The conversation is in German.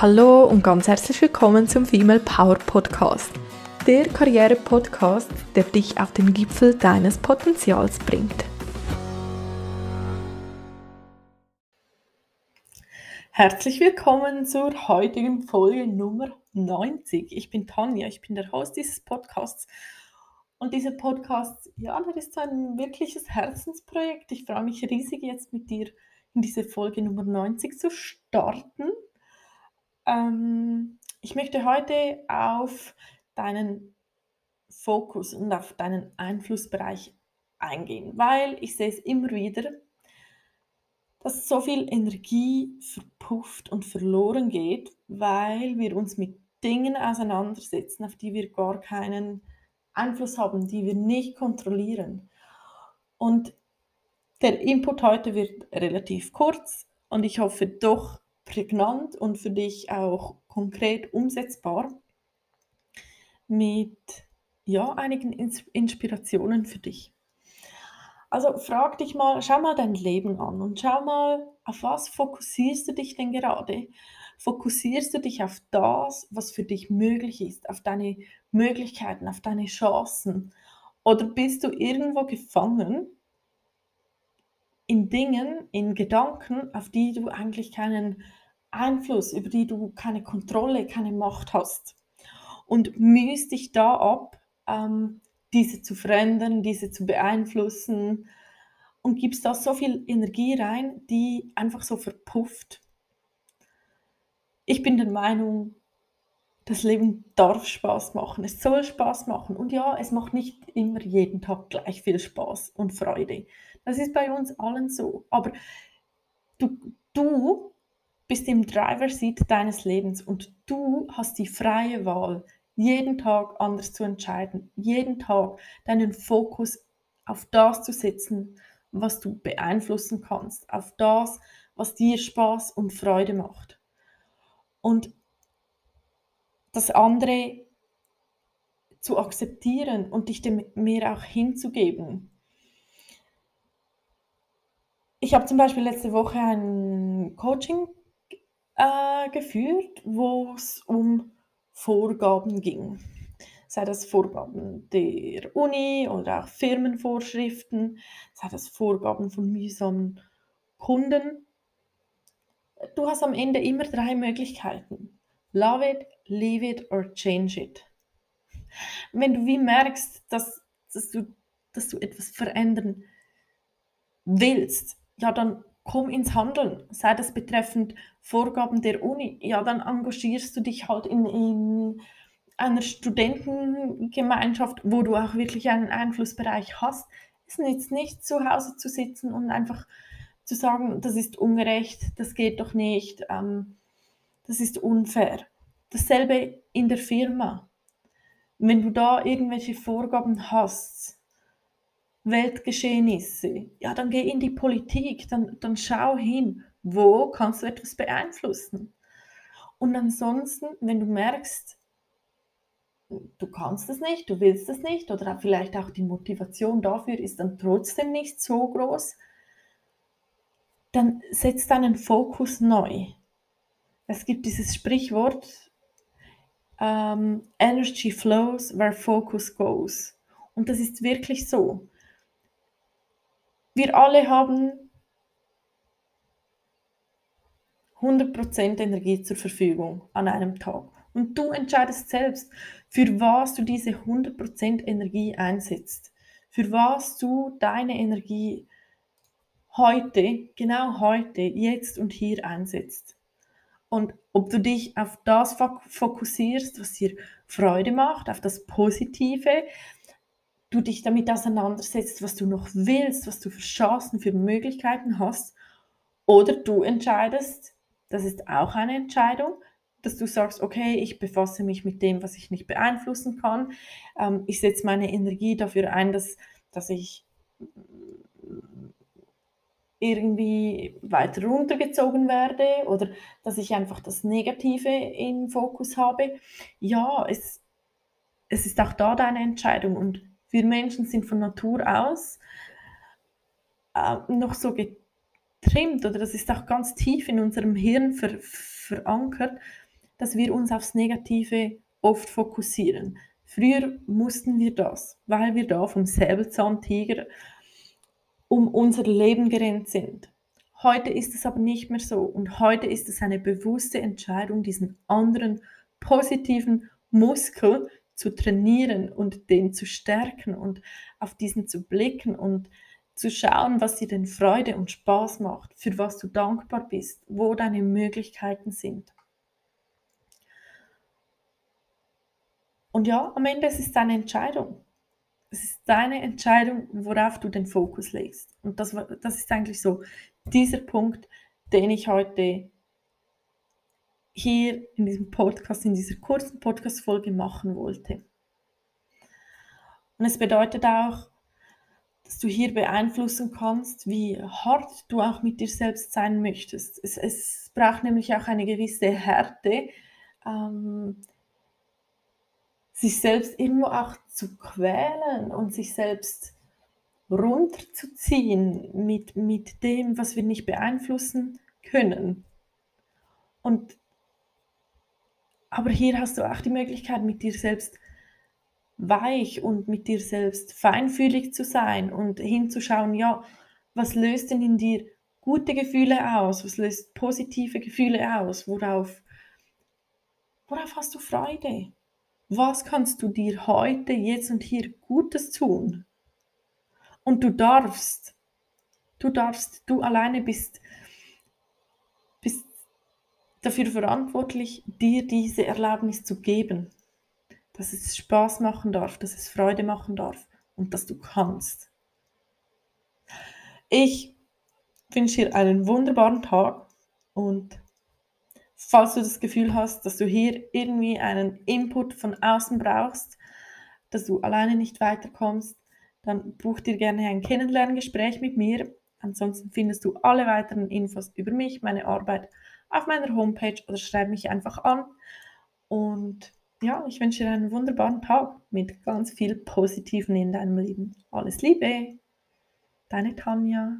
Hallo und ganz herzlich willkommen zum Female Power Podcast. Der Karriere-Podcast, der dich auf den Gipfel deines Potenzials bringt. Herzlich willkommen zur heutigen Folge Nummer 90. Ich bin Tanja, ich bin der Host dieses Podcasts. Und dieser Podcast, ja, das ist ein wirkliches Herzensprojekt. Ich freue mich riesig, jetzt mit dir in diese Folge Nummer 90 zu starten. Ähm, ich möchte heute auf deinen Fokus und auf deinen Einflussbereich eingehen, weil ich sehe es immer wieder, dass so viel Energie verpufft und verloren geht, weil wir uns mit Dingen auseinandersetzen, auf die wir gar keinen Einfluss haben, die wir nicht kontrollieren. Und der Input heute wird relativ kurz und ich hoffe doch prägnant und für dich auch konkret umsetzbar mit ja, einigen Inspirationen für dich. Also frag dich mal, schau mal dein Leben an und schau mal, auf was fokussierst du dich denn gerade? Fokussierst du dich auf das, was für dich möglich ist, auf deine Möglichkeiten, auf deine Chancen? Oder bist du irgendwo gefangen in Dingen, in Gedanken, auf die du eigentlich keinen Einfluss, über die du keine Kontrolle, keine Macht hast? Und mühst dich da ab, ähm, diese zu verändern, diese zu beeinflussen und gibst da so viel Energie rein, die einfach so verpufft. Ich bin der Meinung, das Leben darf Spaß machen, es soll Spaß machen. Und ja, es macht nicht immer jeden Tag gleich viel Spaß und Freude. Das ist bei uns allen so. Aber du, du bist im Driver Seat deines Lebens und du hast die freie Wahl, jeden Tag anders zu entscheiden, jeden Tag deinen Fokus auf das zu setzen, was du beeinflussen kannst, auf das, was dir Spaß und Freude macht und das andere zu akzeptieren und dich dem mehr auch hinzugeben. Ich habe zum Beispiel letzte Woche ein Coaching äh, geführt, wo es um Vorgaben ging. Sei das Vorgaben der Uni oder auch Firmenvorschriften, sei das Vorgaben von mühsamen Kunden du hast am Ende immer drei Möglichkeiten. Love it, leave it or change it. Wenn du wie merkst, dass, dass, du, dass du etwas verändern willst, ja, dann komm ins Handeln. Sei das betreffend Vorgaben der Uni, ja, dann engagierst du dich halt in, in einer Studentengemeinschaft, wo du auch wirklich einen Einflussbereich hast. Es nützt nicht, zu Hause zu sitzen und einfach zu sagen, das ist ungerecht, das geht doch nicht, ähm, das ist unfair. Dasselbe in der Firma. Wenn du da irgendwelche Vorgaben hast, Weltgeschehnisse, ja, dann geh in die Politik, dann, dann schau hin, wo kannst du etwas beeinflussen. Und ansonsten, wenn du merkst, du kannst es nicht, du willst es nicht oder vielleicht auch die Motivation dafür ist dann trotzdem nicht so groß, dann setz deinen Fokus neu. Es gibt dieses Sprichwort, ähm, Energy flows where focus goes. Und das ist wirklich so. Wir alle haben 100% Energie zur Verfügung an einem Tag. Und du entscheidest selbst, für was du diese 100% Energie einsetzt. Für was du deine Energie heute, genau heute, jetzt und hier einsetzt. Und ob du dich auf das fokussierst, was dir Freude macht, auf das Positive, du dich damit auseinandersetzt, was du noch willst, was du für Chancen, für Möglichkeiten hast, oder du entscheidest, das ist auch eine Entscheidung, dass du sagst, okay, ich befasse mich mit dem, was ich nicht beeinflussen kann. Ähm, ich setze meine Energie dafür ein, dass, dass ich irgendwie weiter runtergezogen werde oder dass ich einfach das Negative im Fokus habe. Ja, es, es ist auch da deine Entscheidung und wir Menschen sind von Natur aus äh, noch so getrimmt oder das ist auch ganz tief in unserem Hirn ver, verankert, dass wir uns aufs Negative oft fokussieren. Früher mussten wir das, weil wir da vom Säbelzahntiger um unser Leben gerannt sind. Heute ist es aber nicht mehr so und heute ist es eine bewusste Entscheidung, diesen anderen positiven Muskel zu trainieren und den zu stärken und auf diesen zu blicken und zu schauen, was dir denn Freude und Spaß macht, für was du dankbar bist, wo deine Möglichkeiten sind. Und ja, am Ende es ist es deine Entscheidung. Es ist deine Entscheidung, worauf du den Fokus legst. Und das, das ist eigentlich so dieser Punkt, den ich heute hier in diesem Podcast, in dieser kurzen Podcast-Folge machen wollte. Und es bedeutet auch, dass du hier beeinflussen kannst, wie hart du auch mit dir selbst sein möchtest. Es, es braucht nämlich auch eine gewisse Härte, ähm, sich selbst irgendwo auch zu quälen und sich selbst runterzuziehen mit, mit dem, was wir nicht beeinflussen können. Und aber hier hast du auch die Möglichkeit, mit dir selbst weich und mit dir selbst feinfühlig zu sein und hinzuschauen, ja, was löst denn in dir gute Gefühle aus? Was löst positive Gefühle aus? Worauf, worauf hast du Freude? Was kannst du dir heute, jetzt und hier Gutes tun? Und du darfst, du darfst, du alleine bist, bist dafür verantwortlich, dir diese Erlaubnis zu geben dass es Spaß machen darf, dass es Freude machen darf und dass du kannst. Ich wünsche dir einen wunderbaren Tag und falls du das Gefühl hast, dass du hier irgendwie einen Input von außen brauchst, dass du alleine nicht weiterkommst, dann buch dir gerne ein Kennenlerngespräch mit mir. Ansonsten findest du alle weiteren Infos über mich, meine Arbeit auf meiner Homepage oder schreib mich einfach an. Und ja, ich wünsche dir einen wunderbaren Tag mit ganz viel Positiven in deinem Leben. Alles Liebe, deine Tanja.